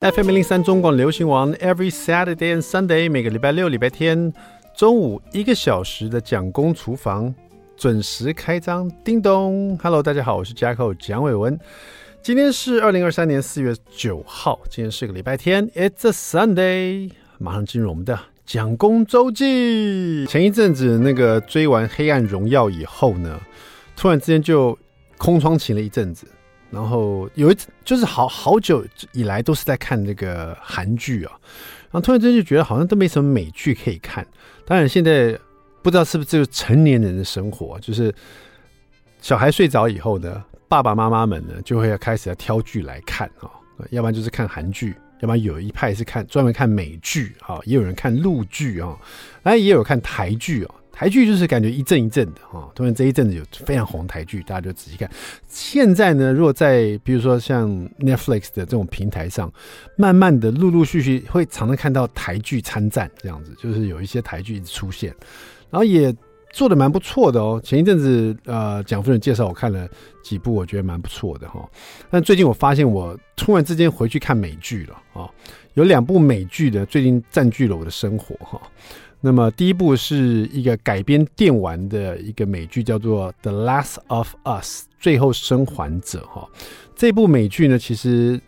FM 零三中广流行王，Every Saturday and Sunday，每个礼拜六、礼拜天中午一个小时的蒋公厨房准时开张。叮咚，Hello，大家好，我是 Jacko 蒋伟文。今天是二零二三年四月九号，今天是个礼拜天，It's a Sunday。马上进入我们的蒋公周记。前一阵子那个追完《黑暗荣耀》以后呢，突然之间就空窗期了一阵子。然后有一次，就是好好久以来都是在看这个韩剧啊，然后突然之间就觉得好像都没什么美剧可以看。当然现在不知道是不是就是成年人的生活，就是小孩睡着以后呢，爸爸妈妈们呢就会要开始要挑剧来看啊，要不然就是看韩剧，要不然有一派是看专门看美剧啊，也有人看陆剧啊，当然也有看台剧啊。台剧就是感觉一阵一阵的哈，突然这一阵子有非常红台剧，大家就仔细看。现在呢，如果在比如说像 Netflix 的这种平台上，慢慢的陆陆续续会常常看到台剧参战这样子，就是有一些台剧一直出现，然后也做得蛮不错的哦。前一阵子呃，蒋夫人介绍我看了几部，我觉得蛮不错的哈。但最近我发现我突然之间回去看美剧了啊，有两部美剧的最近占据了我的生活哈。那么第一部是一个改编电玩的一个美剧，叫做《The Last of Us》最后生还者哈。这部美剧呢，其实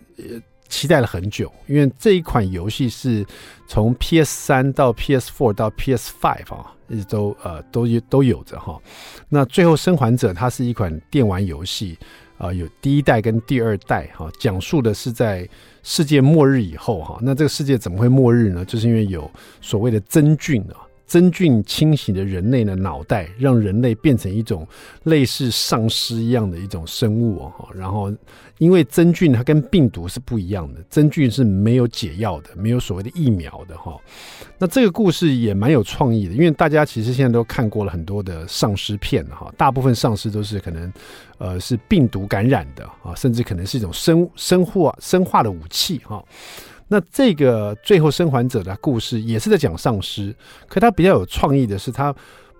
期待了很久，因为这一款游戏是从 PS 三到 PS Four 到 PS Five 啊，一直都呃都有都有着哈。那最后生还者它是一款电玩游戏。啊，有第一代跟第二代哈，讲述的是在世界末日以后哈，那这个世界怎么会末日呢？就是因为有所谓的真菌啊。真菌清洗的人类的脑袋，让人类变成一种类似丧尸一样的一种生物哦。然后，因为真菌它跟病毒是不一样的，真菌是没有解药的，没有所谓的疫苗的哈。那这个故事也蛮有创意的，因为大家其实现在都看过了很多的丧尸片哈，大部分丧尸都是可能呃是病毒感染的啊，甚至可能是一种生生化生化的武器哈。那这个最后生还者的故事也是在讲丧尸，可他比较有创意的是，他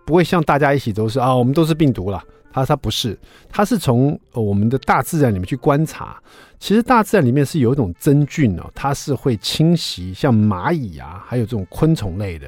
不会像大家一起都是啊，我们都是病毒了。他他不是，他是从我们的大自然里面去观察，其实大自然里面是有一种真菌哦，它是会侵袭像蚂蚁啊，还有这种昆虫类的，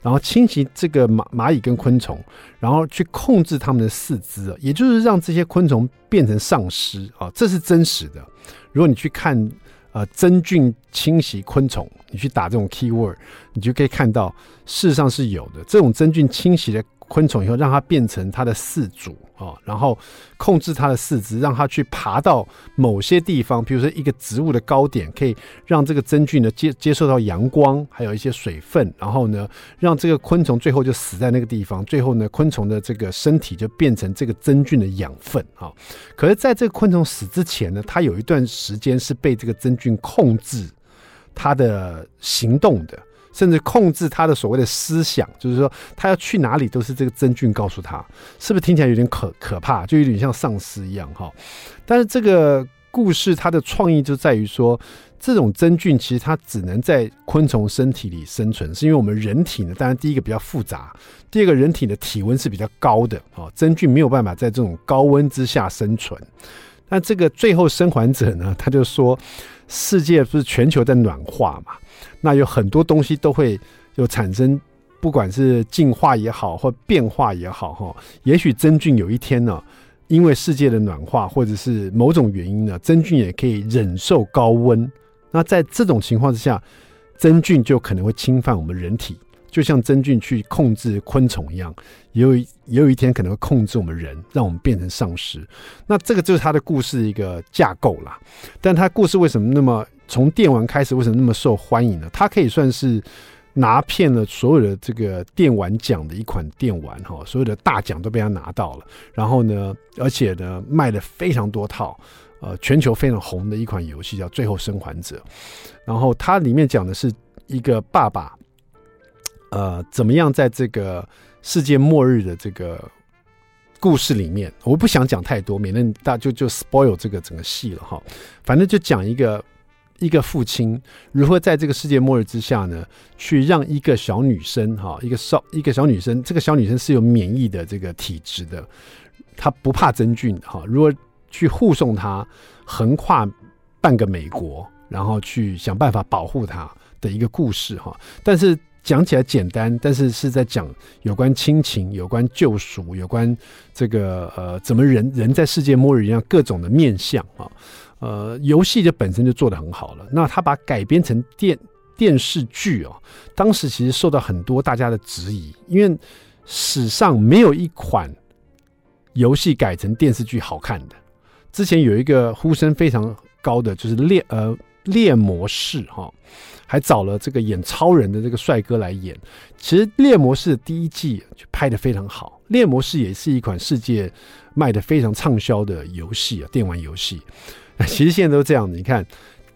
然后侵袭这个蚂蚂蚁跟昆虫，然后去控制它们的四肢，也就是让这些昆虫变成丧尸啊，这是真实的。如果你去看。呃，真菌侵袭昆虫，你去打这种 keyword，你就可以看到，事实上是有的。这种真菌侵袭的昆虫以后，让它变成它的饲主啊，然后控制它的四肢，让它去爬到某些地方，比如说一个植物的高点，可以让这个真菌呢接接受到阳光，还有一些水分，然后呢，让这个昆虫最后就死在那个地方。最后呢，昆虫的这个身体就变成这个真菌的养分啊。可是，在这个昆虫死之前呢，它有一段时间是被这个真菌控制它的行动的。甚至控制他的所谓的思想，就是说他要去哪里都是这个真菌告诉他，是不是听起来有点可可怕，就有点像丧尸一样哈？但是这个故事它的创意就在于说，这种真菌其实它只能在昆虫身体里生存，是因为我们人体呢，当然第一个比较复杂，第二个人体的体温是比较高的啊，真菌没有办法在这种高温之下生存。那这个最后生还者呢，他就说，世界不是全球在暖化嘛？那有很多东西都会有产生，不管是进化也好，或变化也好，哈，也许真菌有一天呢，因为世界的暖化，或者是某种原因呢，真菌也可以忍受高温。那在这种情况之下，真菌就可能会侵犯我们人体，就像真菌去控制昆虫一样，也有也有一天可能会控制我们人，让我们变成丧尸。那这个就是他的故事一个架构啦。但他故事为什么那么？从电玩开始，为什么那么受欢迎呢？它可以算是拿遍了所有的这个电玩奖的一款电玩哈，所有的大奖都被他拿到了。然后呢，而且呢，卖了非常多套，呃，全球非常红的一款游戏叫《最后生还者》。然后它里面讲的是一个爸爸，呃，怎么样在这个世界末日的这个故事里面，我不想讲太多，免得大就就 spoil 这个整个戏了哈。反正就讲一个。一个父亲如何在这个世界末日之下呢，去让一个小女生哈，一个少一个小女生，这个小女生是有免疫的这个体质的，她不怕真菌哈。如果去护送她横跨半个美国，然后去想办法保护他的一个故事哈。但是讲起来简单，但是是在讲有关亲情、有关救赎、有关这个呃怎么人人在世界末日一样各种的面向啊。呃，游戏就本身就做得很好了。那他把改编成电电视剧哦，当时其实受到很多大家的质疑，因为史上没有一款游戏改成电视剧好看的。之前有一个呼声非常高的，就是猎呃猎魔士哈，还找了这个演超人的这个帅哥来演。其实猎魔士第一季就拍得非常好，猎魔士也是一款世界卖得非常畅销的游戏啊，电玩游戏。其实现在都这样子，你看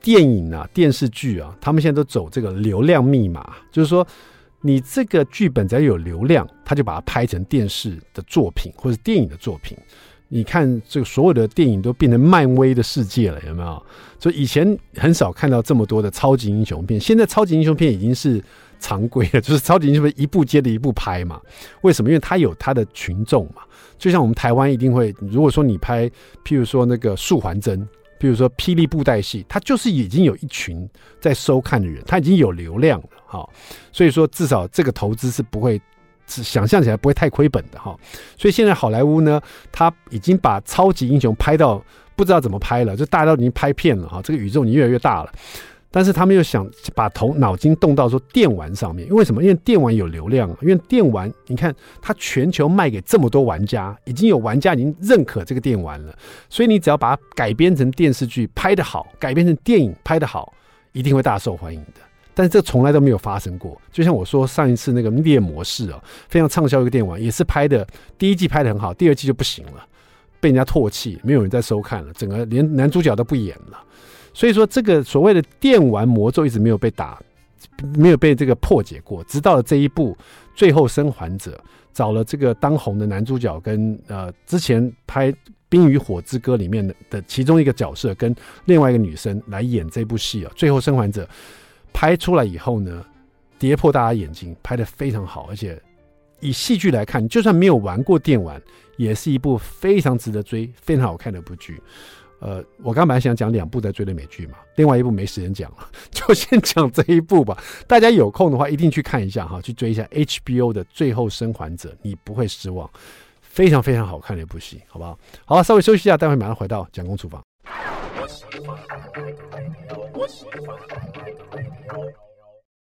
电影啊、电视剧啊，他们现在都走这个流量密码，就是说你这个剧本只要有流量，他就把它拍成电视的作品或者电影的作品。你看，这个所有的电影都变成漫威的世界了，有没有？所以以前很少看到这么多的超级英雄片，现在超级英雄片已经是常规了，就是超级英雄片一部接着一部拍嘛。为什么？因为他有他的群众嘛。就像我们台湾一定会，如果说你拍，譬如说那个素还真，譬如说霹雳布袋戏，他就是已经有一群在收看的人，他已经有流量了，好，所以说至少这个投资是不会。想象起来不会太亏本的哈，所以现在好莱坞呢，他已经把超级英雄拍到不知道怎么拍了，就大家都已经拍遍了哈，这个宇宙已经越来越大了，但是他们又想把头脑筋动到说电玩上面，因为什么？因为电玩有流量，因为电玩你看它全球卖给这么多玩家，已经有玩家已经认可这个电玩了，所以你只要把它改编成电视剧拍得好，改编成电影拍得好，一定会大受欢迎的。但是这从来都没有发生过，就像我说上一次那个《猎魔士》啊，非常畅销一个电玩，也是拍的第一季拍得很好，第二季就不行了，被人家唾弃，没有人再收看了，整个连男主角都不演了。所以说，这个所谓的电玩魔咒一直没有被打，没有被这个破解过。直到了这一部《最后生还者》，找了这个当红的男主角跟呃之前拍《冰与火之歌》里面的其中一个角色跟另外一个女生来演这部戏啊，《最后生还者》。拍出来以后呢，跌破大家眼镜，拍得非常好，而且以戏剧来看，就算没有玩过电玩，也是一部非常值得追、非常好看的一部剧。呃，我刚本来想讲两部在追的美剧嘛，另外一部没时间讲了，就先讲这一部吧。大家有空的话，一定去看一下哈，去追一下 HBO 的《最后生还者》，你不会失望，非常非常好看的一部戏，好不好？好，稍微休息一下，待会马上回到蒋公厨房。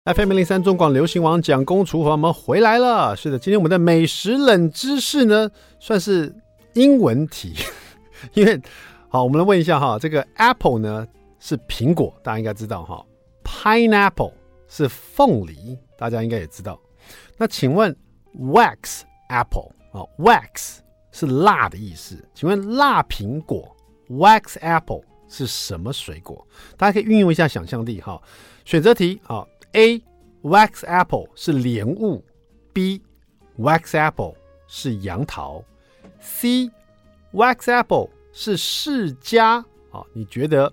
FM 零三中广流行网蒋公厨房，我们回来了。是的，今天我们的美食冷知识呢，算是英文题，因为好，我们来问一下哈，这个 apple 呢是苹果，大家应该知道哈；pineapple 是凤梨，大家应该也知道。那请问 wax apple 啊，wax 是蜡的意思，请问蜡苹果 wax apple 是什么水果？大家可以运用一下想象力哈。选择题啊，A wax apple 是莲雾，B wax apple 是杨桃，C wax apple 是释迦啊？你觉得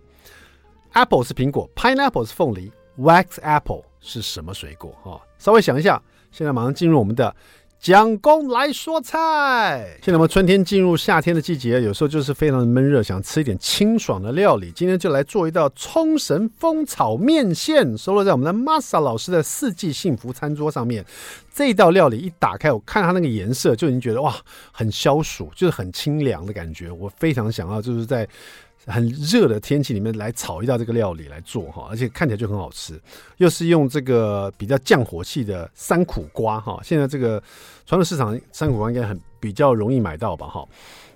apple 是苹果，pineapple 是凤梨，wax apple 是什么水果？哈，稍微想一下，现在马上进入我们的。蒋公来说菜。现在我们春天进入夏天的季节，有时候就是非常的闷热，想吃一点清爽的料理。今天就来做一道冲绳风炒面线，收录在我们的 Masa 老师的四季幸福餐桌上面。这道料理一打开，我看它那个颜色就已经觉得哇，很消暑，就是很清凉的感觉。我非常想要就是在。很热的天气里面来炒一道这个料理来做哈，而且看起来就很好吃，又是用这个比较降火气的三苦瓜哈。现在这个传统市场三苦瓜应该很比较容易买到吧哈。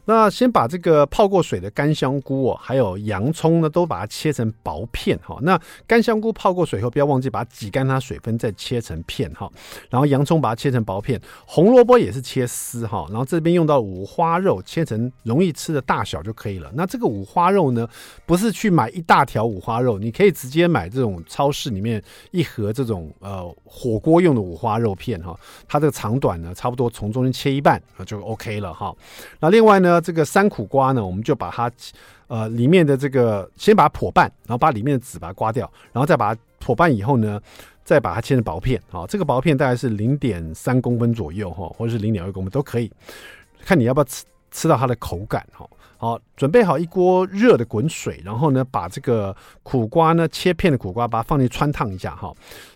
那先把这个泡过水的干香菇哦，还有洋葱呢，都把它切成薄片哈。那干香菇泡过水后，不要忘记把它挤干它水分，再切成片哈。然后洋葱把它切成薄片，红萝卜也是切丝哈。然后这边用到五花肉，切成容易吃的大小就可以了。那这个五花肉呢，不是去买一大条五花肉，你可以直接买这种超市里面一盒这种呃火锅用的五花肉片哈。它这个长短呢，差不多从中间切一半啊就 OK 了哈。那另外呢。那这个三苦瓜呢，我们就把它，呃，里面的这个先把它剖半，然后把里面的籽把它刮掉，然后再把它剖半以后呢，再把它切成薄片，啊，这个薄片大概是零点三公分左右哈，或者是零点二公分都可以，看你要不要吃吃到它的口感哈。好，准备好一锅热的滚水，然后呢，把这个苦瓜呢切片的苦瓜，把它放进去汆烫一下哈，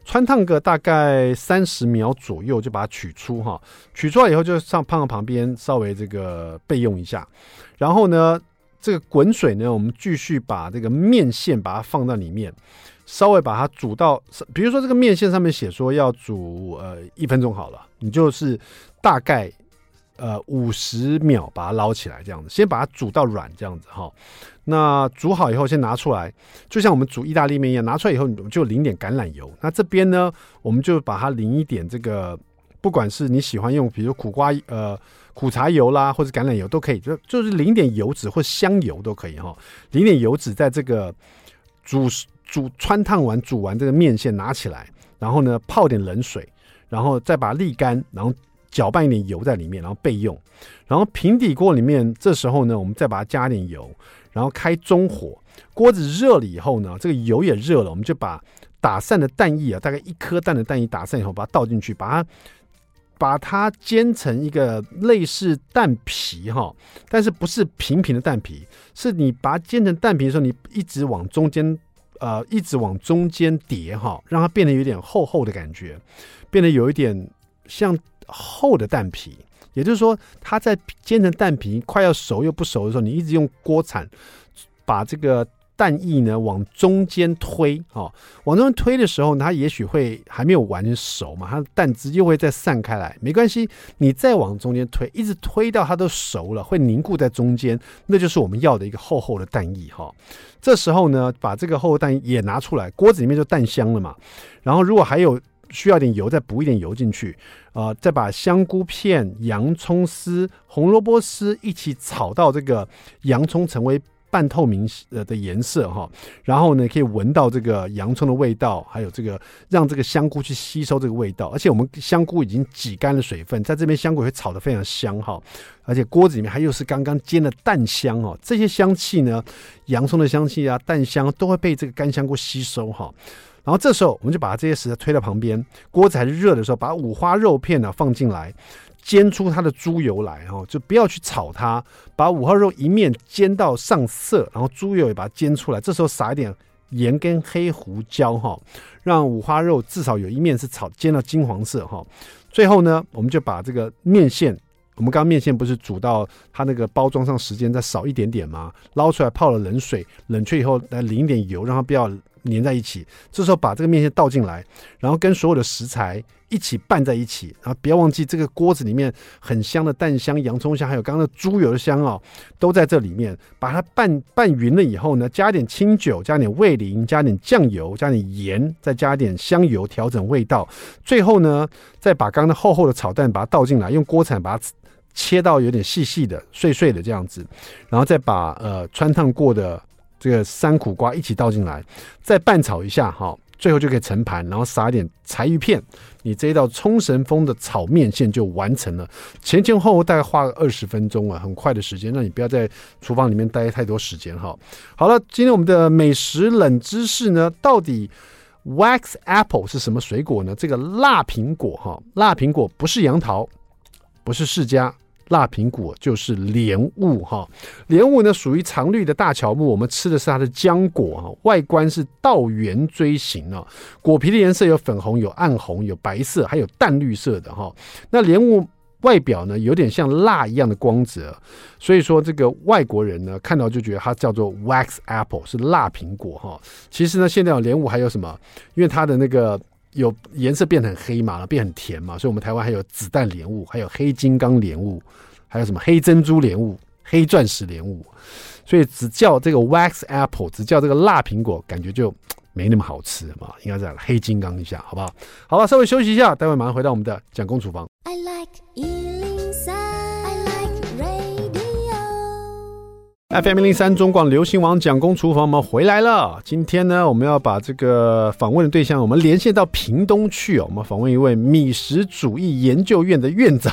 汆烫个大概三十秒左右，就把它取出哈。取出来以后，就上放到旁边，稍微这个备用一下。然后呢，这个滚水呢，我们继续把这个面线把它放到里面，稍微把它煮到，比如说这个面线上面写说要煮呃一分钟好了，你就是大概。呃，五十秒把它捞起来，这样子，先把它煮到软，这样子哈。那煮好以后，先拿出来，就像我们煮意大利面一样，拿出来以后，你就淋点橄榄油。那这边呢，我们就把它淋一点这个，不管是你喜欢用，比如苦瓜呃苦茶油啦，或者橄榄油都可以，就就是淋点油脂或香油都可以哈。淋点油脂在这个煮煮汆烫完煮完这个面线拿起来，然后呢泡点冷水，然后再把它沥干，然后。搅拌一点油在里面，然后备用。然后平底锅里面，这时候呢，我们再把它加点油，然后开中火。锅子热了以后呢，这个油也热了，我们就把打散的蛋液啊，大概一颗蛋的蛋液打散以后，把它倒进去，把它把它煎成一个类似蛋皮哈，但是不是平平的蛋皮，是你把它煎成蛋皮的时候，你一直往中间呃，一直往中间叠哈，让它变得有点厚厚的感觉，变得有一点像。厚的蛋皮，也就是说，它在煎成蛋皮快要熟又不熟的时候，你一直用锅铲把这个蛋液呢往中间推，哦，往中间推的时候，它也许会还没有完全熟嘛，它的蛋汁又会再散开来。没关系，你再往中间推，一直推到它都熟了，会凝固在中间，那就是我们要的一个厚厚的蛋液哈。这时候呢，把这个厚蛋也拿出来，锅子里面就蛋香了嘛。然后如果还有需要点油，再补一点油进去，啊、呃，再把香菇片、洋葱丝、红萝卜丝一起炒到这个洋葱成为半透明呃的颜色哈，然后呢，可以闻到这个洋葱的味道，还有这个让这个香菇去吸收这个味道，而且我们香菇已经挤干了水分，在这边香菇会炒得非常香哈，而且锅子里面还又是刚刚煎的蛋香哦，这些香气呢，洋葱的香气啊，蛋香都会被这个干香菇吸收哈。然后这时候，我们就把这些食材推到旁边，锅子还是热的时候，把五花肉片呢放进来，煎出它的猪油来，哈，就不要去炒它，把五花肉一面煎到上色，然后猪油也把它煎出来。这时候撒一点盐跟黑胡椒，哈，让五花肉至少有一面是炒煎到金黄色，哈。最后呢，我们就把这个面线，我们刚刚面线不是煮到它那个包装上时间再少一点点吗？捞出来泡了冷水，冷却以后来淋一点油，让它不要。粘在一起，这时候把这个面线倒进来，然后跟所有的食材一起拌在一起，然后不要忘记这个锅子里面很香的蛋香、洋葱香，还有刚刚的猪油的香哦，都在这里面。把它拌拌匀了以后呢，加点清酒，加点味淋，加点酱油，加点盐，再加点香油调整味道。最后呢，再把刚刚的厚厚的炒蛋把它倒进来，用锅铲把它切到有点细细的、碎碎的这样子，然后再把呃穿烫过的。这个三苦瓜一起倒进来，再拌炒一下哈，最后就可以盛盘，然后撒一点柴鱼片，你这一道冲绳风的炒面线就完成了。前前后后大概花个二十分钟啊，很快的时间，那你不要在厨房里面待太多时间哈。好了，今天我们的美食冷知识呢，到底 wax apple 是什么水果呢？这个蜡苹果哈，蜡苹果不是杨桃，不是释迦。蜡苹果就是莲雾哈，莲雾呢属于常绿的大乔木，我们吃的是它的浆果哈，外观是倒圆锥形啊，果皮的颜色有粉红、有暗红、有白色，还有淡绿色的哈。那莲雾外表呢有点像蜡一样的光泽，所以说这个外国人呢看到就觉得它叫做 wax apple 是蜡苹果哈。其实呢现在有莲雾还有什么？因为它的那个。有颜色变得很黑嘛，变很甜嘛，所以我们台湾还有子弹莲雾，还有黑金刚莲雾，还有什么黑珍珠莲雾、黑钻石莲雾，所以只叫这个 wax apple，只叫这个辣苹果，感觉就没那么好吃嘛，应该这样黑金刚一下，好不好？好了，稍微休息一下，待会马上回到我们的蒋公厨房。I like FM 零三中广流行网蒋公厨房，我们回来了。今天呢，我们要把这个访问的对象，我们连线到屏东去哦。我们访问一位米食主义研究院的院长，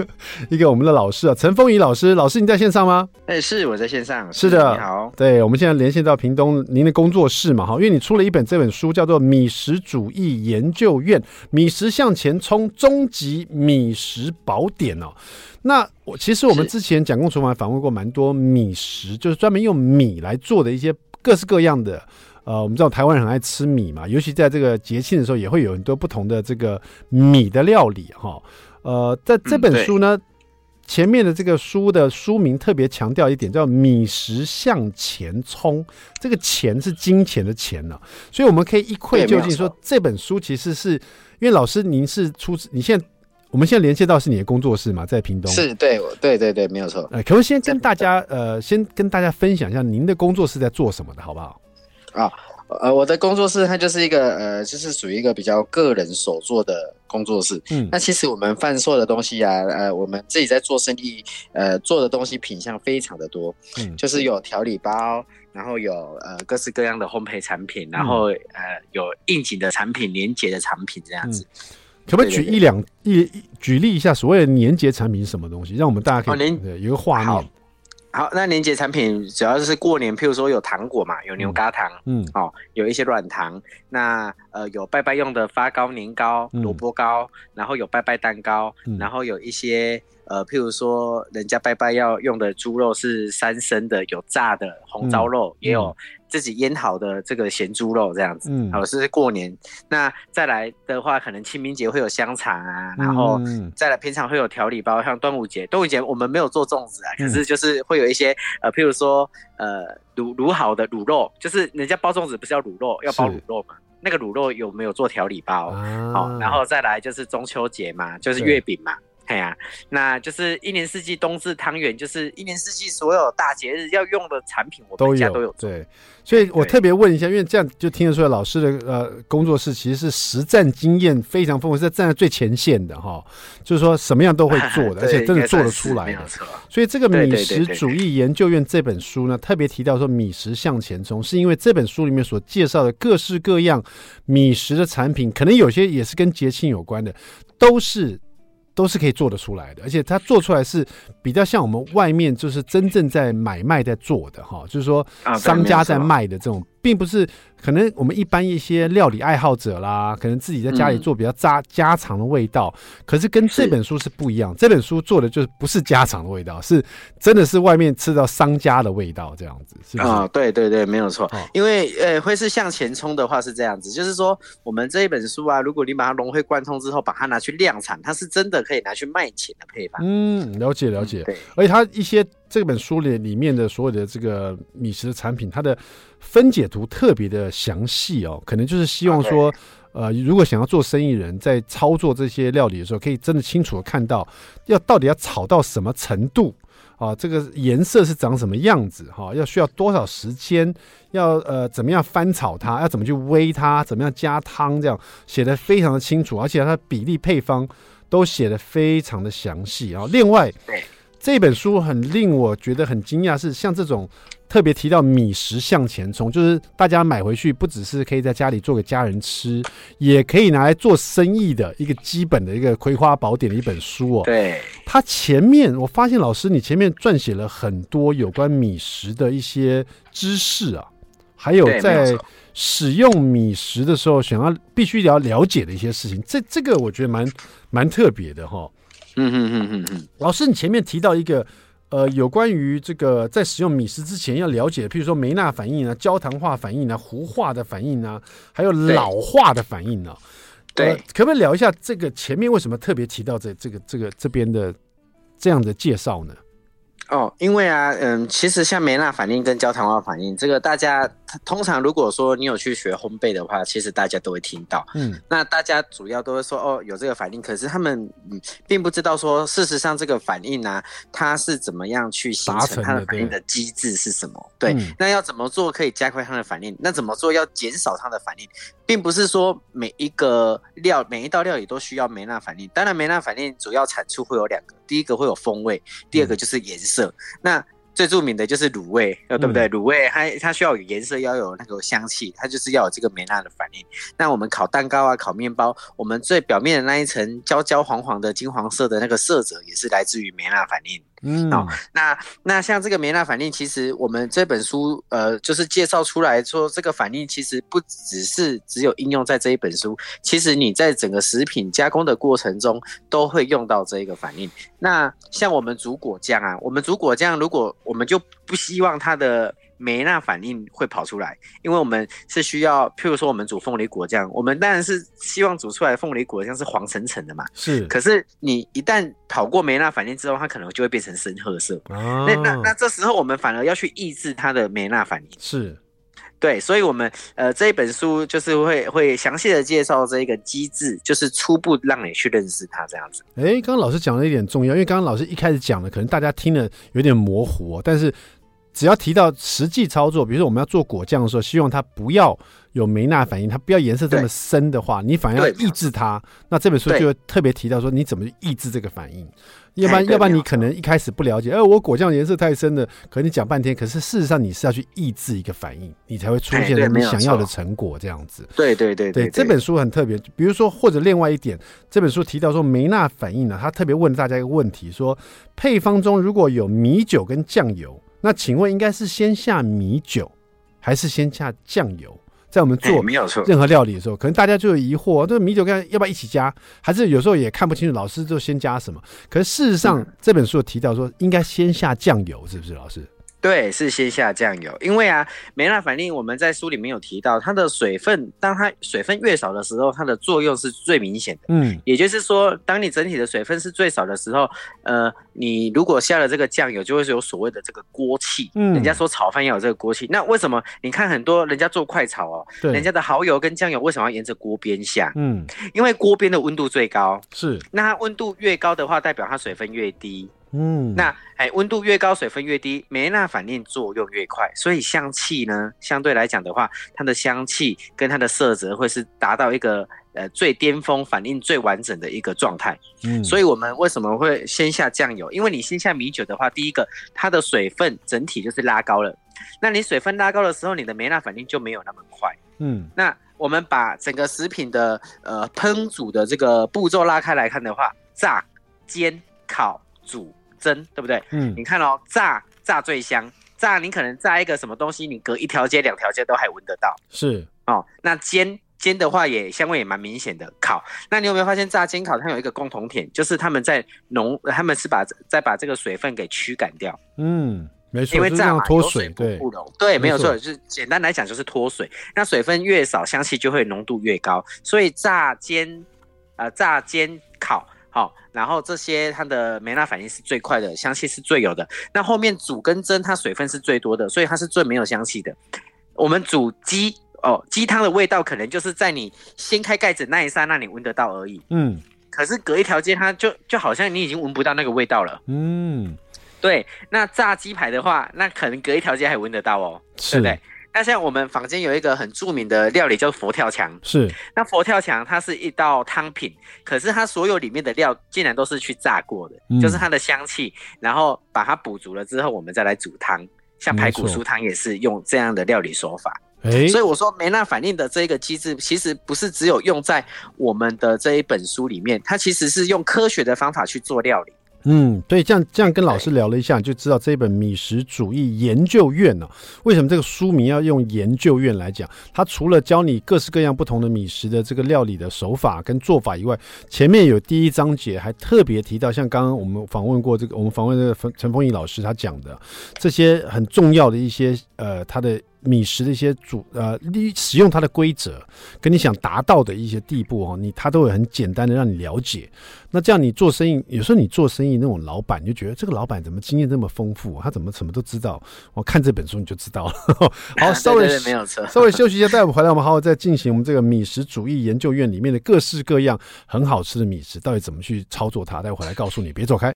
一个我们的老师啊，陈丰仪老师。老师，你在线上吗？哎，是我在线上。是的，你好。对，我们现在连线到屏东您的工作室嘛，哈，因为你出了一本这本书，叫做《米食主义研究院：米食向前冲终极米食宝典》哦。那我其实我们之前蒋公厨房访问过蛮多米食，就是专门用米来做的一些各式各样的。呃，我们知道台湾人很爱吃米嘛，尤其在这个节庆的时候，也会有很多不同的这个米的料理哈。呃，在这本书呢，嗯、前面的这个书的书名特别强调一点，叫“米食向前冲”。这个“钱”是金钱的“钱”呢，所以我们可以一窥究竟，说这本书其实是因为老师您是出自你现在我们现在连线到是你的工作室嘛，在屏东是对，对对对，没有错。呃，可不可以先跟大家呃，先跟大家分享一下您的工作室在做什么的，好不好？啊，呃，我的工作室它就是一个呃，就是属于一个比较个人手做的工作室。嗯，那其实我们贩售的东西啊，呃，我们自己在做生意，呃，做的东西品相非常的多。嗯，就是有调理包，然后有呃各式各样的烘焙产品，然后、嗯、呃有应景的产品、年节的产品这样子。嗯、可不可以举一两一举例一下所谓的年节产品是什么东西，让我们大家可以、哦、有一个画面。好，那年节产品主要就是过年，譬如说有糖果嘛，有牛轧糖，嗯，哦，有一些软糖，那呃有拜拜用的发糕、年糕、萝卜糕，然后有拜拜蛋糕，嗯、然后有一些呃譬如说人家拜拜要用的猪肉是三生的，有炸的红烧肉，嗯、也有。自己腌好的这个咸猪肉这样子，嗯，好，是过年。那再来的话，可能清明节会有香肠啊，然后再来平常会有调理包，像端午节，端午节我们没有做粽子啊，可是就是会有一些呃，譬如说呃卤卤好的卤肉，就是人家包粽子不是要卤肉，要包卤肉嘛，那个卤肉有没有做调理包？好，然后再来就是中秋节嘛，就是月饼嘛。哎呀、啊，那就是一年四季冬至汤圆，就是一年四季所有大节日要用的产品，我们家都有。都有对，所以我特别问一下，因为这样就听得出来，老师的呃工作室其实是实战经验非常丰富，是站在最前线的哈。就是说什么样都会做的，而且真的做得出来的。所以这个米食主义研究院这本书呢，特别提到说米食向前冲，是因为这本书里面所介绍的各式各样米食的产品，可能有些也是跟节庆有关的，都是。都是可以做得出来的，而且它做出来是比较像我们外面就是真正在买卖在做的哈，就是说商家在卖的这种。并不是可能我们一般一些料理爱好者啦，可能自己在家里做比较家家常的味道，嗯、可是跟这本书是不一样。这本书做的就是不是家常的味道，是真的是外面吃到商家的味道这样子，是？啊、哦，对对对，没有错。哦、因为呃，会是向前冲的话是这样子，就是说我们这一本书啊，如果你把它融会贯通之后，把它拿去量产，它是真的可以拿去卖钱的配方。嗯，了解了解。嗯、对，而且它一些。这本书里里面的所有的这个米食的产品，它的分解图特别的详细哦，可能就是希望说，呃，如果想要做生意人在操作这些料理的时候，可以真的清楚的看到，要到底要炒到什么程度啊，这个颜色是长什么样子哈，要需要多少时间，要呃怎么样翻炒它，要怎么去煨它，怎么样加汤，这样写的非常的清楚，而且它的比例配方都写的非常的详细啊。另外。这本书很令我觉得很惊讶，是像这种特别提到米食向前冲，就是大家买回去不只是可以在家里做给家人吃，也可以拿来做生意的一个基本的一个葵花宝典的一本书哦。对，它前面我发现老师你前面撰写了很多有关米食的一些知识啊，还有在使用米食的时候想要必须要了解的一些事情，这这个我觉得蛮蛮特别的哈、哦。嗯嗯嗯嗯嗯，老师，你前面提到一个，呃，有关于这个在使用米食之前要了解，譬如说梅纳反应啊、焦糖化反应啊、糊化的反应啊，还有老化的反应呢、啊。对、呃，可不可以聊一下这个前面为什么特别提到这这个这个这边的这样的介绍呢？哦，因为啊，嗯，其实像梅纳反应跟焦糖化反应，这个大家通常如果说你有去学烘焙的话，其实大家都会听到。嗯，那大家主要都会说哦，有这个反应，可是他们嗯并不知道说，事实上这个反应呢、啊，它是怎么样去形成它的反应的机制是什么？对，嗯、那要怎么做可以加快它的反应？那怎么做要减少它的反应？并不是说每一个料每一道料理都需要梅纳反应。当然，梅纳反应主要产出会有两个，第一个会有风味，第二个就是颜色。嗯、那最著名的就是卤味，对不对？卤味它它需要有颜色，要有那个香气，它就是要有这个梅纳的反应。那我们烤蛋糕啊，烤面包，我们最表面的那一层焦焦黄黄的金黄色的那个色泽，也是来自于梅纳反应。嗯，好，那那像这个梅纳反应，其实我们这本书呃，就是介绍出来说，这个反应其实不只是只有应用在这一本书，其实你在整个食品加工的过程中都会用到这一个反应。那像我们煮果酱啊，我们煮果酱，如果我们就不希望它的。梅那反应会跑出来，因为我们是需要，譬如说我们煮凤梨果酱，我们当然是希望煮出来的凤梨果酱是黄橙橙的嘛。是。可是你一旦跑过梅那反应之后，它可能就会变成深褐色。哦。那那那这时候我们反而要去抑制它的梅那反应。是。对，所以我们呃这一本书就是会会详细的介绍这一个机制，就是初步让你去认识它这样子。哎，刚刚老师讲了一点重要，因为刚刚老师一开始讲的，可能大家听了有点模糊哦，但是。只要提到实际操作，比如说我们要做果酱的时候，希望它不要有梅纳反应，它不要颜色这么深的话，你反而要抑制它。那这本书就会特别提到说，你怎么抑制这个反应？要不然，要不然你可能一开始不了解，哎、呃，我果酱颜色太深了，可能你讲半天，可是事实上你是要去抑制一个反应，你才会出现你想要的成果这样子。对对对对，对，这本书很特别。比如说，或者另外一点，这本书提到说梅纳反应呢，他特别问大家一个问题：说配方中如果有米酒跟酱油。那请问应该是先下米酒，还是先下酱油？在我们做任何料理的时候，可能大家就有疑惑：这个米酒跟要不要一起加？还是有时候也看不清楚，老师就先加什么？可是事实上，这本书有提到说，应该先下酱油，是不是，老师？对，是先下酱油，因为啊，梅纳反应我们在书里面有提到，它的水分，当它水分越少的时候，它的作用是最明显的。嗯，也就是说，当你整体的水分是最少的时候，呃，你如果下了这个酱油，就会是有所谓的这个锅气。嗯，人家说炒饭要有这个锅气，那为什么？你看很多人家做快炒哦，人家的蚝油跟酱油为什么要沿着锅边下？嗯，因为锅边的温度最高。是，那它温度越高的话，代表它水分越低。嗯，那哎，温度越高，水分越低，梅纳反应作用越快，所以香气呢，相对来讲的话，它的香气跟它的色泽会是达到一个呃最巅峰、反应最完整的一个状态。嗯，所以我们为什么会先下酱油？因为你先下米酒的话，第一个它的水分整体就是拉高了，那你水分拉高的时候，你的梅纳反应就没有那么快。嗯，那我们把整个食品的呃烹煮的这个步骤拉开来看的话，炸、煎、烤、煮。蒸对不对？嗯，你看哦，炸炸最香，炸你可能炸一个什么东西，你隔一条街两条街都还闻得到。是哦，那煎煎的话也香味也蛮明显的。烤，那你有没有发现炸煎烤它有一个共同点，就是他们在浓，他们是把再把这个水分给驱赶掉。嗯，没错，因为炸嘛脱水不不溶，对，对，没有错，就是简单来讲就是脱水。那水分越少，香气就会浓度越高。所以炸煎，呃，炸煎烤。好，然后这些它的梅纳反应是最快的，香气是最有的。那后面煮跟蒸，它水分是最多的，所以它是最没有香气的。我们煮鸡哦，鸡汤的味道可能就是在你掀开盖子那一刹那你闻得到而已。嗯，可是隔一条街，它就就好像你已经闻不到那个味道了。嗯，对。那炸鸡排的话，那可能隔一条街还闻得到哦，对不对？那像我们坊间有一个很著名的料理叫佛跳墙，是。那佛跳墙它是一道汤品，可是它所有里面的料竟然都是去炸过的，嗯、就是它的香气，然后把它补足了之后，我们再来煮汤。像排骨酥汤也是用这样的料理手法。欸、所以我说梅纳反应的这一个机制，其实不是只有用在我们的这一本书里面，它其实是用科学的方法去做料理。嗯，对，这样这样跟老师聊了一下，就知道这本米食主义研究院呢、为什么这个书名要用研究院来讲？它除了教你各式各样不同的米食的这个料理的手法跟做法以外，前面有第一章节还特别提到，像刚刚我们访问过这个，我们访问这个陈丰毅老师他讲的这些很重要的一些呃，他的。米食的一些主呃，利使用它的规则，跟你想达到的一些地步哦，你他都会很简单的让你了解。那这样你做生意，有时候你做生意那种老板，你就觉得这个老板怎么经验这么丰富啊？他怎么什么都知道？我看这本书你就知道了。好，稍微没有错，稍微休息一下，待会回来我们好好再进行我们这个米食主义研究院里面的各式各样很好吃的米食，到底怎么去操作它？待会回来告诉你，别走开。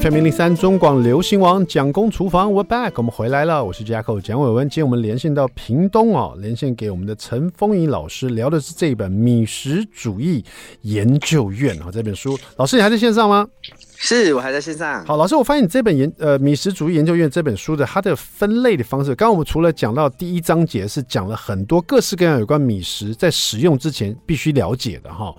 FM 零零三中广流行网蒋公厨房，We're back，我们回来了，我是 Jacko 蒋伟文。今天我们连线到屏东哦，连线给我们的陈丰仪老师，聊的是这一本《米食主义研究院》啊，这本书。老师，你还在线上吗？是我还在线上。好，老师，我发现你这本研呃《米食主义研究院》这本书的它的分类的方式，刚刚我们除了讲到第一章节是讲了很多各式各样有关米食在使用之前必须了解的哈，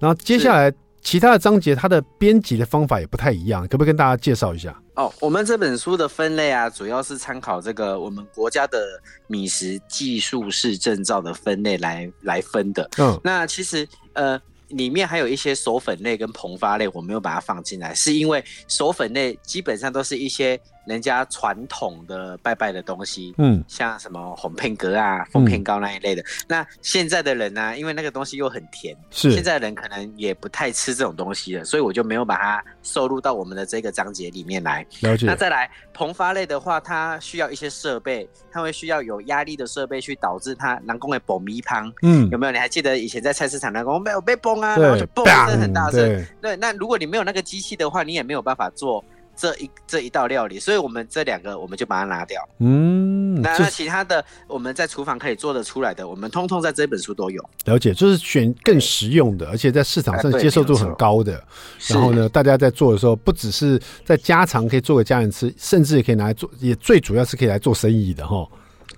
然后接下来。其他的章节，它的编辑的方法也不太一样，可不可以跟大家介绍一下？哦，我们这本书的分类啊，主要是参考这个我们国家的米食技术士证照的分类来来分的。嗯，那其实呃，里面还有一些手粉类跟膨发类，我没有把它放进来，是因为手粉类基本上都是一些。人家传统的拜拜的东西，嗯，像什么红片格啊、凤片糕那一类的。嗯、那现在的人呢、啊，因为那个东西又很甜，是现在的人可能也不太吃这种东西了，所以我就没有把它收录到我们的这个章节里面来。了解。那再来膨发类的话，它需要一些设备，它会需要有压力的设备去导致它人工的爆米香。嗯，有没有？你还记得以前在菜市场那个没有被崩啊，然后就嘣声很大声。对，对，那如果你没有那个机器的话，你也没有办法做。这一这一道料理，所以我们这两个我们就把它拿掉。嗯，那那其他的我们在厨房可以做得出来的，我们通通在这本书都有。了解，就是选更实用的，而且在市场上接受度很高的。然后呢，大家在做的时候，不只是在家常可以做给家人吃，甚至也可以拿来做，也最主要是可以来做生意的哈。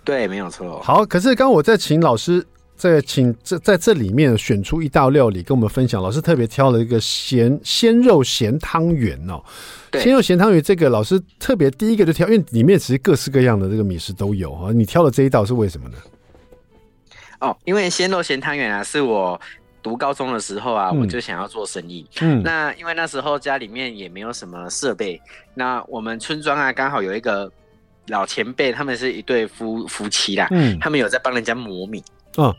对，没有错。好，可是刚刚我在请老师。在请这在这里面选出一道料理跟我们分享，老师特别挑了一个咸鲜肉咸汤圆哦。鲜肉咸汤圆这个老师特别第一个就挑，因为里面其实各式各样的这个米食都有哈。你挑了这一道是为什么呢？哦，因为鲜肉咸汤圆啊，是我读高中的时候啊，我就想要做生意。嗯，那因为那时候家里面也没有什么设备，那我们村庄啊刚好有一个老前辈，他们是一对夫夫妻啦，嗯，他们有在帮人家磨米，嗯。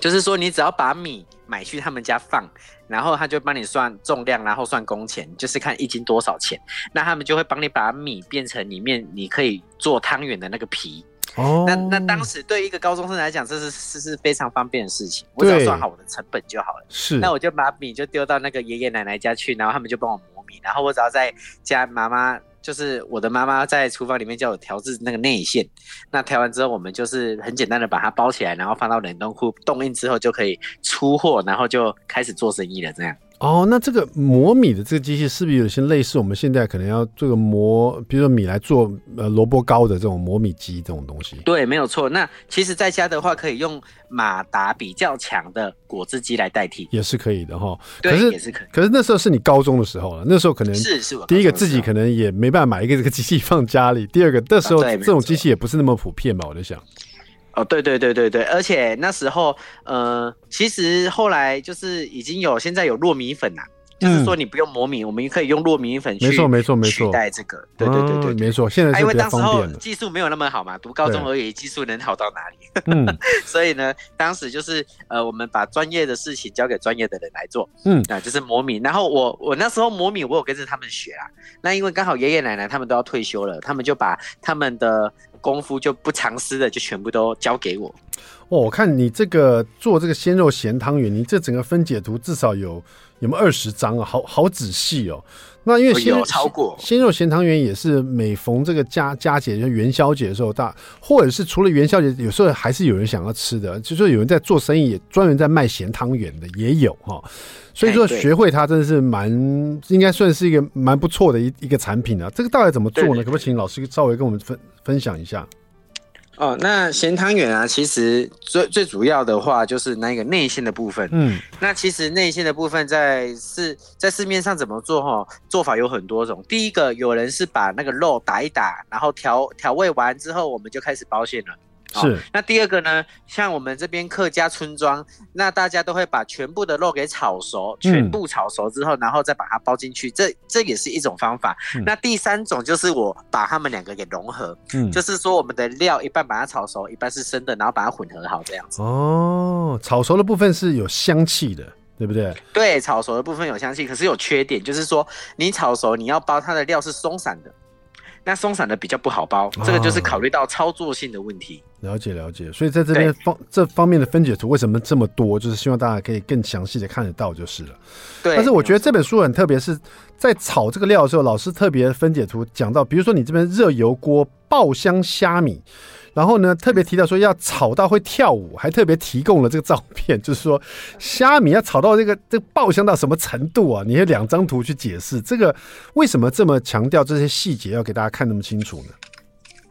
就是说，你只要把米买去他们家放，然后他就帮你算重量，然后算工钱，就是看一斤多少钱。那他们就会帮你把米变成里面你可以做汤圆的那个皮。哦，那那当时对一个高中生来讲，这是是是非常方便的事情。我只要算好我的成本就好了。是，那我就把米就丢到那个爷爷奶奶家去，然后他们就帮我磨米，然后我只要在家妈妈。就是我的妈妈在厨房里面叫我调制那个内馅，那调完之后，我们就是很简单的把它包起来，然后放到冷冻库冻硬之后就可以出货，然后就开始做生意了，这样。哦，那这个磨米的这个机器是不是有些类似我们现在可能要这个磨，比如说米来做呃萝卜糕的这种磨米机这种东西？对，没有错。那其实在家的话，可以用马达比较强的果汁机来代替，也是可以的哈。对，可是也是可以。可是那时候是你高中的时候了，那时候可能是是第一个自己可能也没办法买一个这个机器放家里，第二个那时候这种机器也不是那么普遍吧，我就想。哦，对对对对对，而且那时候，呃，其实后来就是已经有现在有糯米粉啦，就是说你不用磨米，我们可以用糯米粉去，没错没错没错，取代这个，对对对对，没错，现在是。因为当时候技术没有那么好嘛，读高中而已，技术能好到哪里？嗯，所以呢，当时就是呃，我们把专业的事情交给专业的人来做，嗯，啊，就是磨米。然后我我那时候磨米，我有跟着他们学啊。那因为刚好爷爷奶奶他们都要退休了，他们就把他们的。功夫就不藏私的，就全部都交给我。哦，我看你这个做这个鲜肉咸汤圆，你这整个分解图至少有有没有二十张啊？好好仔细哦。那因为鲜超过鲜肉咸汤圆也是每逢这个佳佳节，就元宵节的时候，大或者是除了元宵节，有时候还是有人想要吃的，就是说有人在做生意，也专门在卖咸汤圆的也有哈。所以说学会它真的是蛮应该算是一个蛮不错的一一个产品啊。这个到底怎么做呢？可不可以请老师稍微跟我们分分享一下？哦，那咸汤圆啊，其实最最主要的话就是那个内馅的部分。嗯，那其实内馅的部分在市在市面上怎么做哈？做法有很多种。第一个，有人是把那个肉打一打，然后调调味完之后，我们就开始包馅了。是、哦，那第二个呢？像我们这边客家村庄，那大家都会把全部的肉给炒熟，全部炒熟之后，嗯、然后再把它包进去，这这也是一种方法。嗯、那第三种就是我把它们两个给融合，嗯，就是说我们的料一半把它炒熟，一半是生的，然后把它混合好这样子。哦，炒熟的部分是有香气的，对不对？对，炒熟的部分有香气，可是有缺点，就是说你炒熟你要包它的料是松散的。那松散的比较不好包，这个就是考虑到操作性的问题。了解了解，所以在这边方这方面的分解图为什么这么多？就是希望大家可以更详细的看得到就是了。对。但是我觉得这本书很特别，是在炒这个料的时候，老师特别分解图讲到，比如说你这边热油锅爆香虾米。然后呢，特别提到说要炒到会跳舞，还特别提供了这个照片，就是说虾米要炒到这个这个爆香到什么程度啊？你有两张图去解释这个为什么这么强调这些细节，要给大家看那么清楚呢？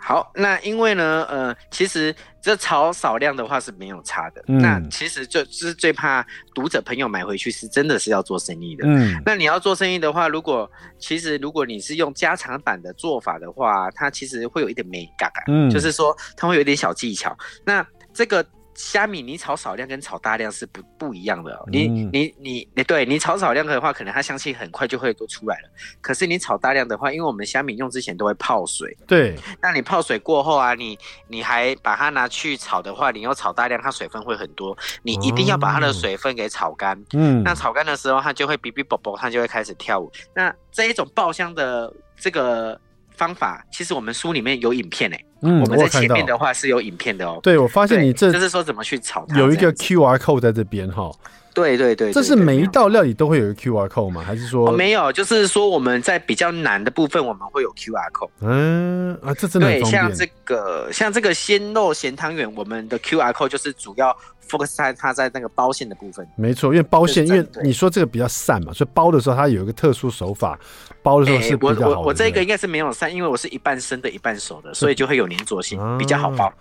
好，那因为呢，呃，其实这炒少量的话是没有差的。嗯、那其实就是最怕读者朋友买回去是真的是要做生意的。嗯，那你要做生意的话，如果其实如果你是用加长版的做法的话，它其实会有一点美感，嗯，就是说它会有一点小技巧。那这个。虾米你炒少量跟炒大量是不不一样的哦。你你你你，对你炒少量的话，可能它香气很快就会都出来了。可是你炒大量的话，因为我们虾米用之前都会泡水，对。那你泡水过后啊，你你还把它拿去炒的话，你要炒大量，它水分会很多。你一定要把它的水分给炒干。嗯。那炒干的时候，它就会哔哔啵啵，它就会开始跳舞。那这一种爆香的这个。方法其实我们书里面有影片诶，嗯，我们在前面的话是有影片的哦。对，我发现你这就是说怎么去炒它，有一个 QR code 在这边哈。对对对，这是每一道料理都会有一个 QR code 吗？还是说没有？就是说我们在比较难的部分，我们会有 QR code。嗯啊，这真的很方便。像这个像这个鲜肉咸汤圆，我们的 QR code 就是主要。Focus 在它在那个包线的部分，没错，因为包线，因为你说这个比较散嘛，所以包的时候它有一个特殊手法，包的时候是比较好的。我我我这个应该是没有散，因为我是一半生的，一半熟的，所以就会有粘着性，比较好包。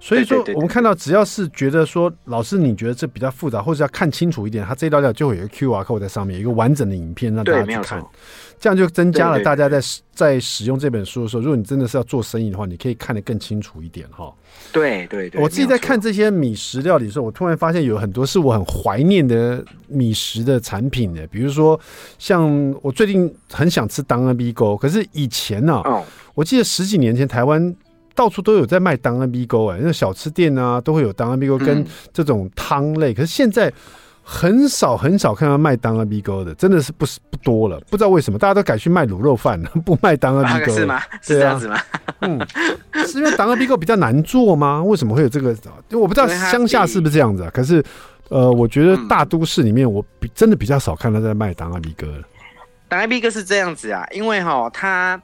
所以说，我们看到只要是觉得说老师你觉得这比较复杂，或者要看清楚一点，它这道料就会有一个 QR code 在上面，有一个完整的影片让大家去看，这样就增加了大家在在使用这本书的时候，如果你真的是要做生意的话，你可以看得更清楚一点哈。对对对，我自己在看这些米食料理的时候，我突然发现有很多是我很怀念的米食的产品的，比如说像我最近很想吃当安 B 沟，可是以前呢、啊，我记得十几年前台湾到处都有在卖当安 B 沟，哎，那小吃店啊都会有当安 B 沟跟这种汤类，可是现在。很少很少看到卖当阿 B 哥的，真的是不是不多了。不知道为什么大家都改去卖卤肉饭了，不卖当阿 B 哥是吗？是这样子吗？嗯，是因为当阿 B 哥比较难做吗？为什么会有这个？我不知道乡下是不是这样子啊？可是，呃，我觉得大都市里面，我比真的比较少看到在卖当阿 B 哥了。当阿 B 哥是这样子啊，因为哈，他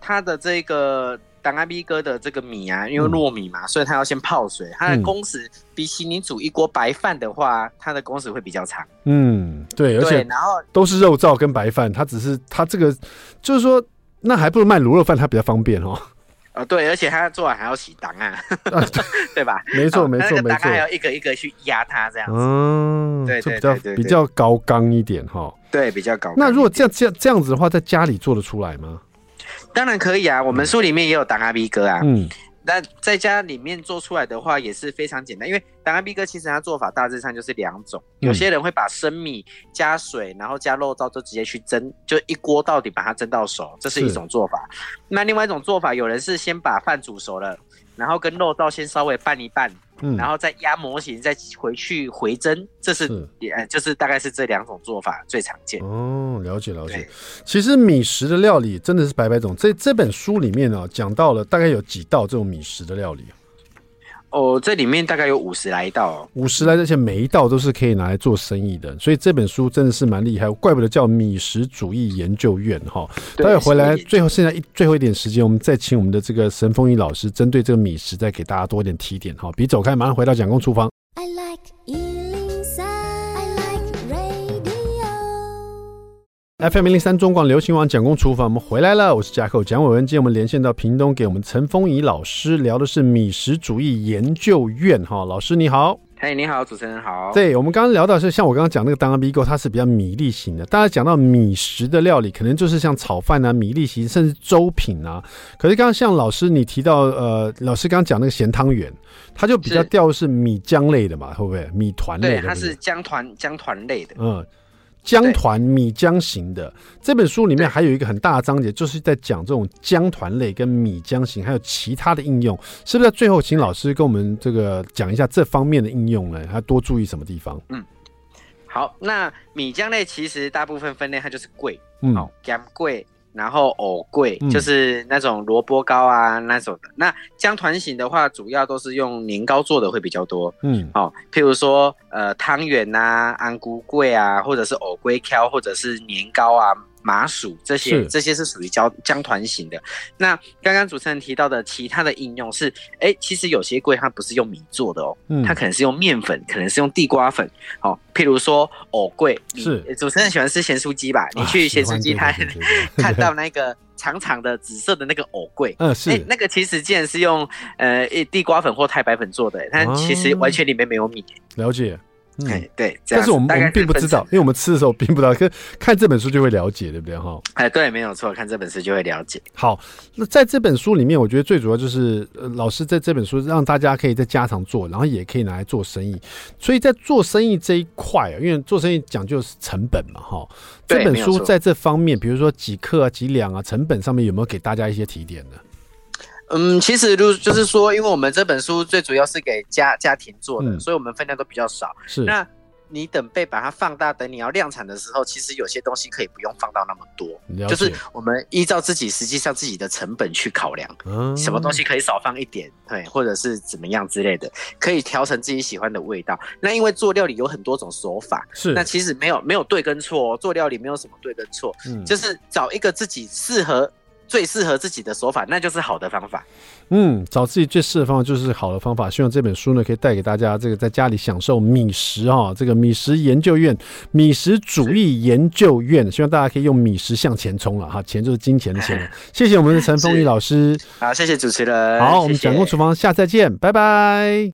他的这个。当阿 B 哥的这个米啊，因为糯米嘛，嗯、所以他要先泡水。他的工时比起你煮一锅白饭的话，他的工时会比较长。嗯，对，而且然后都是肉燥跟白饭，他只是他这个就是说，那还不如卖卤肉饭，它比较方便哦。呃，对，而且他做完还要洗档案，对吧？没错，没错，没错，还要一个一个去压它这样子。嗯，对，对，对，对，比较高刚一点哈。对，比较高。那如果这样这样这样子的话，在家里做得出来吗？当然可以啊，我们书里面也有当阿 B 哥啊。嗯，那在家里面做出来的话也是非常简单，因为当阿 B 哥其实它做法大致上就是两种，有些人会把生米加水，然后加肉燥，就直接去蒸，就一锅到底把它蒸到熟，这是一种做法。那另外一种做法，有人是先把饭煮熟了，然后跟肉燥先稍微拌一拌。嗯，然后再压模型，再回去回蒸，这是也是就是大概是这两种做法最常见。哦，了解了解。其实米食的料理真的是百百种。这这本书里面呢、啊，讲到了大概有几道这种米食的料理。哦，这里面大概有五十来道，哦，五十来，而且每一道都是可以拿来做生意的，所以这本书真的是蛮厉害，怪不得叫米食主义研究院哈。待会回来，最后现在一最后一点时间，我们再请我们的这个神风仪老师，针对这个米食再给大家多一点提点哈。别走开，马上回到蒋公厨房。I like FM 零零三中广流行网蒋公厨房，我们回来了，我是嘉客蒋伟文。今天我们连线到屏东，给我们陈丰仪老师聊的是米食主义研究院。哈，老师你好，嘿，你好，主持人好。对，我们刚刚聊到是像我刚刚讲那个当阿米糕，它是比较米粒型的。大家讲到米食的料理，可能就是像炒饭啊、米粒型，甚至粥品啊。可是刚刚像老师你提到，呃，老师刚刚讲那个咸汤圆，它就比较掉是米浆类的嘛，会不会？米团类的，对，它是浆团浆团类的，嗯。浆团米浆型的这本书里面还有一个很大的章节，就是在讲这种姜团类跟米浆型，还有其他的应用，是不是？在最后，请老师跟我们这个讲一下这方面的应用呢？要多注意什么地方？嗯，好，那米浆类其实大部分分类它就是贵，嗯，好，咸粿。然后藕桂、嗯、就是那种萝卜糕啊那种的。那江团型的话，主要都是用年糕做的会比较多。嗯，哦，譬如说呃汤圆呐、安菇桂啊，或者是藕桂条，或者是年糕啊。麻薯这些，这些是属于姜姜团型的。那刚刚主持人提到的其他的应用是，哎、欸，其实有些粿它不是用米做的哦，嗯，它可能是用面粉，可能是用地瓜粉。好、哦，譬如说藕桂，是主持人喜欢吃咸酥鸡吧？你去咸酥鸡摊看到那个长长的紫色的那个藕桂，嗯，是、欸、那个其实竟然是用呃地瓜粉或太白粉做的，它其实完全里面没有米。了解。嗯，对，但是我们我们并不知道，因为我们吃的时候并不知道，可看这本书就会了解，对不对哈？哎，对，没有错，看这本书就会了解。好，那在这本书里面，我觉得最主要就是，呃，老师在这本书让大家可以在家常做，然后也可以拿来做生意。所以在做生意这一块啊，因为做生意讲究是成本嘛，哈。这本书在这方面，比如说几克啊、几两啊，成本上面有没有给大家一些提点呢？嗯，其实就就是说，因为我们这本书最主要是给家家庭做的，嗯，所以我们分量都比较少。是，那你等被把它放大，等你要量产的时候，其实有些东西可以不用放到那么多，就是我们依照自己实际上自己的成本去考量，嗯，什么东西可以少放一点，对，或者是怎么样之类的，可以调成自己喜欢的味道。那因为做料理有很多种手法，是，那其实没有没有对跟错，哦做料理没有什么对跟错，嗯，就是找一个自己适合。最适合自己的手法，那就是好的方法。嗯，找自己最适合的方法就是好的方法。希望这本书呢，可以带给大家这个在家里享受米食哈，这个米食研究院、米食主义研究院，希望大家可以用米食向前冲了哈，钱就是金钱的钱。谢谢我们的陈丰裕老师，好，谢谢主持人，好，我们蒋公厨房下次再见，拜拜。